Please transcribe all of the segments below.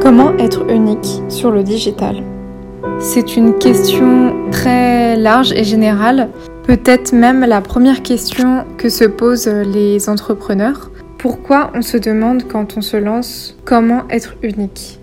Comment être unique sur le digital? C'est une question très large et générale, peut-être même la première question que se posent les entrepreneurs. Pourquoi on se demande quand on se lance comment être unique?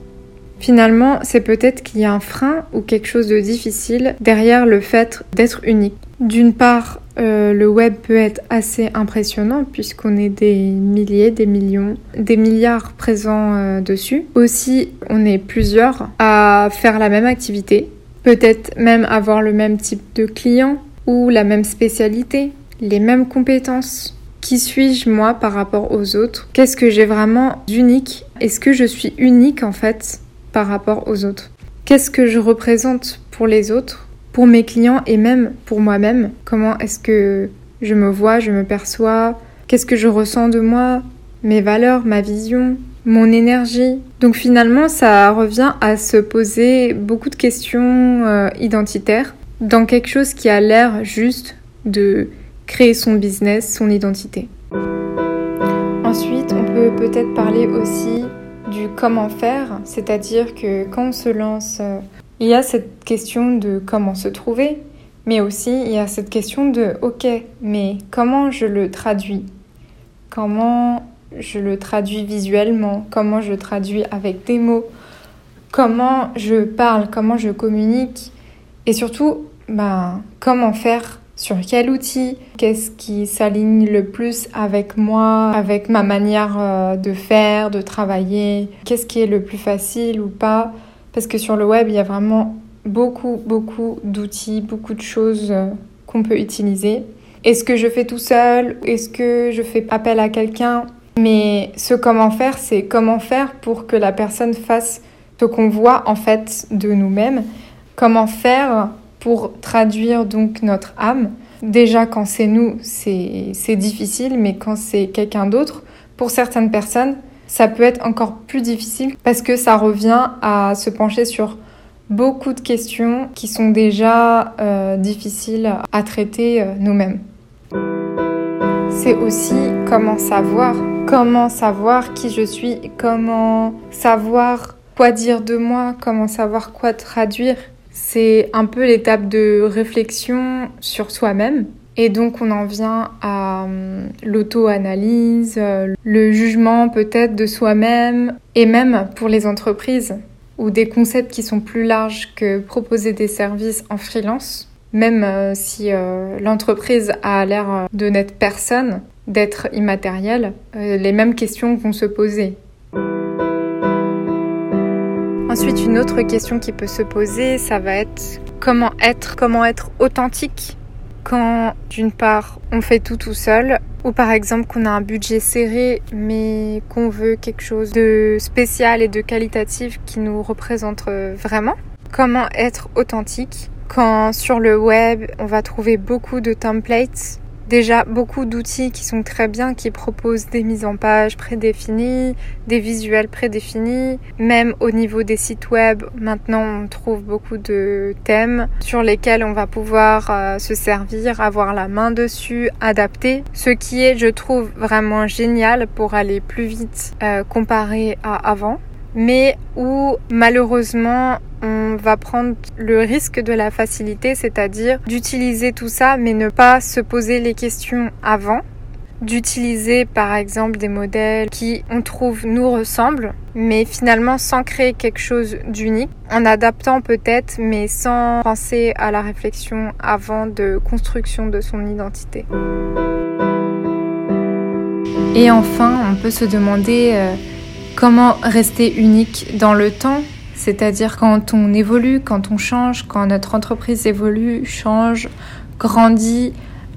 Finalement, c'est peut-être qu'il y a un frein ou quelque chose de difficile derrière le fait d'être unique. D'une part, euh, le web peut être assez impressionnant puisqu'on est des milliers, des millions, des milliards présents euh, dessus. Aussi, on est plusieurs à faire la même activité, peut-être même avoir le même type de client ou la même spécialité, les mêmes compétences. Qui suis-je moi par rapport aux autres? Qu'est-ce que j'ai vraiment d'unique? Est-ce que je suis unique en fait par rapport aux autres? Qu'est-ce que je représente pour les autres, pour mes clients et même pour moi-même Comment est-ce que je me vois, je me perçois Qu'est-ce que je ressens de moi Mes valeurs, ma vision, mon énergie. Donc finalement, ça revient à se poser beaucoup de questions euh, identitaires dans quelque chose qui a l'air juste de créer son business, son identité. Ensuite, on peut peut-être parler aussi du comment faire, c'est-à-dire que quand on se lance, euh, il y a cette question de comment se trouver, mais aussi il y a cette question de ok, mais comment je le traduis? Comment je le traduis visuellement? Comment je traduis avec des mots? Comment je parle? Comment je communique? Et surtout, ben, comment faire? Sur quel outil, qu'est-ce qui s'aligne le plus avec moi, avec ma manière euh, de faire, de travailler, qu'est-ce qui est le plus facile ou pas? Parce que sur le web, il y a vraiment beaucoup, beaucoup d'outils, beaucoup de choses euh, qu'on peut utiliser. Est-ce que je fais tout seul? Est-ce que je fais appel à quelqu'un? Mais ce comment faire, c'est comment faire pour que la personne fasse ce qu'on voit en fait de nous-mêmes. Comment faire pour traduire donc notre âme? Déjà quand c'est nous, c'est difficile, mais quand c'est quelqu'un d'autre, pour certaines personnes, ça peut être encore plus difficile parce que ça revient à se pencher sur beaucoup de questions qui sont déjà euh, difficiles à traiter euh, nous-mêmes. C'est aussi comment savoir, comment savoir qui je suis, comment savoir quoi dire de moi, comment savoir quoi traduire. C'est un peu l'étape de réflexion sur soi-même. Et donc on en vient à hum, l'auto-analyse, euh, le jugement peut-être de soi-même, et même pour les entreprises, ou des concepts qui sont plus larges que proposer des services en freelance, même euh, si euh, l'entreprise a l'air de n'être personne, d'être immatérielle, les mêmes questions vont se poser. Ensuite, une autre question qui peut se poser, ça va être comment être, comment être authentique quand d'une part on fait tout tout seul ou par exemple qu'on a un budget serré mais qu'on veut quelque chose de spécial et de qualitatif qui nous représente vraiment. Comment être authentique quand sur le web on va trouver beaucoup de templates déjà beaucoup d'outils qui sont très bien, qui proposent des mises en page prédéfinies, des visuels prédéfinis. Même au niveau des sites web, maintenant on trouve beaucoup de thèmes sur lesquels on va pouvoir euh, se servir, avoir la main dessus, adapter. Ce qui est, je trouve, vraiment génial pour aller plus vite euh, comparé à avant mais où malheureusement on va prendre le risque de la facilité, c'est-à-dire d'utiliser tout ça mais ne pas se poser les questions avant, d'utiliser par exemple des modèles qui on trouve nous ressemblent mais finalement sans créer quelque chose d'unique, en adaptant peut-être mais sans penser à la réflexion avant de construction de son identité. Et enfin, on peut se demander euh, Comment rester unique dans le temps c'est-à-dire quand on évolue, quand on change, quand notre entreprise évolue, change, grandit,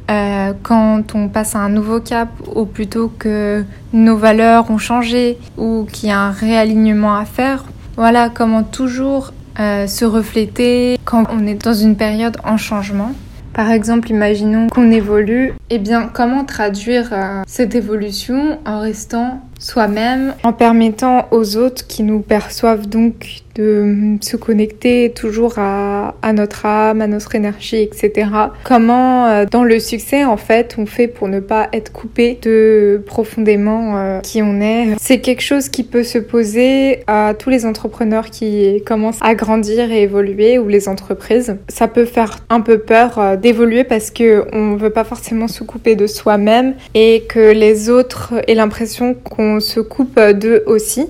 euh, quand on passe à un nouveau cap, ou plutôt que nos valeurs ont changé, ou qu'il y a un réalignement à faire. Voilà, comment toujours euh, se refléter quand on est dans une période en changement. Par exemple, imaginons qu'on évolue, eh bien comment traduire euh, cette évolution en restant soi-même en permettant aux autres qui nous perçoivent donc de se connecter toujours à, notre âme, à notre énergie, etc. Comment euh, dans le succès en fait on fait pour ne pas être coupé de profondément euh, qui on est. C'est quelque chose qui peut se poser à tous les entrepreneurs qui commencent à grandir et évoluer ou les entreprises. Ça peut faire un peu peur euh, d'évoluer parce que on veut pas forcément se couper de soi-même et que les autres aient l'impression qu'on se coupe d'eux aussi.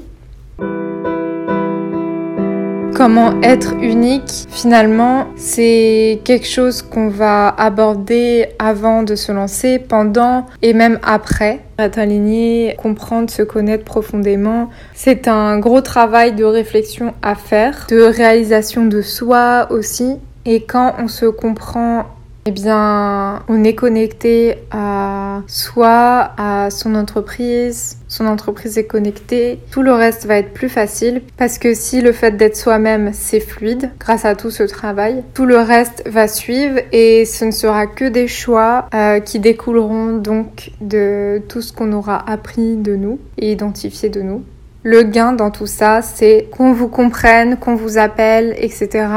Comment être unique, finalement, c'est quelque chose qu'on va aborder avant de se lancer, pendant et même après. Être aligné, comprendre, se connaître profondément, c'est un gros travail de réflexion à faire, de réalisation de soi aussi. Et quand on se comprend eh bien, on est connecté à soi, à son entreprise, son entreprise est connectée, tout le reste va être plus facile parce que si le fait d'être soi-même c'est fluide grâce à tout ce travail, tout le reste va suivre et ce ne sera que des choix euh, qui découleront donc de tout ce qu'on aura appris de nous et identifié de nous. Le gain dans tout ça, c'est qu'on vous comprenne, qu'on vous appelle, etc.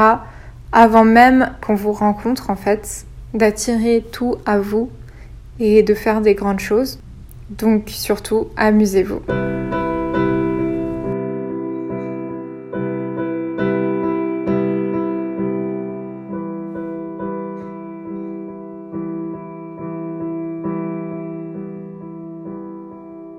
avant même qu'on vous rencontre en fait d'attirer tout à vous et de faire des grandes choses. Donc surtout, amusez-vous.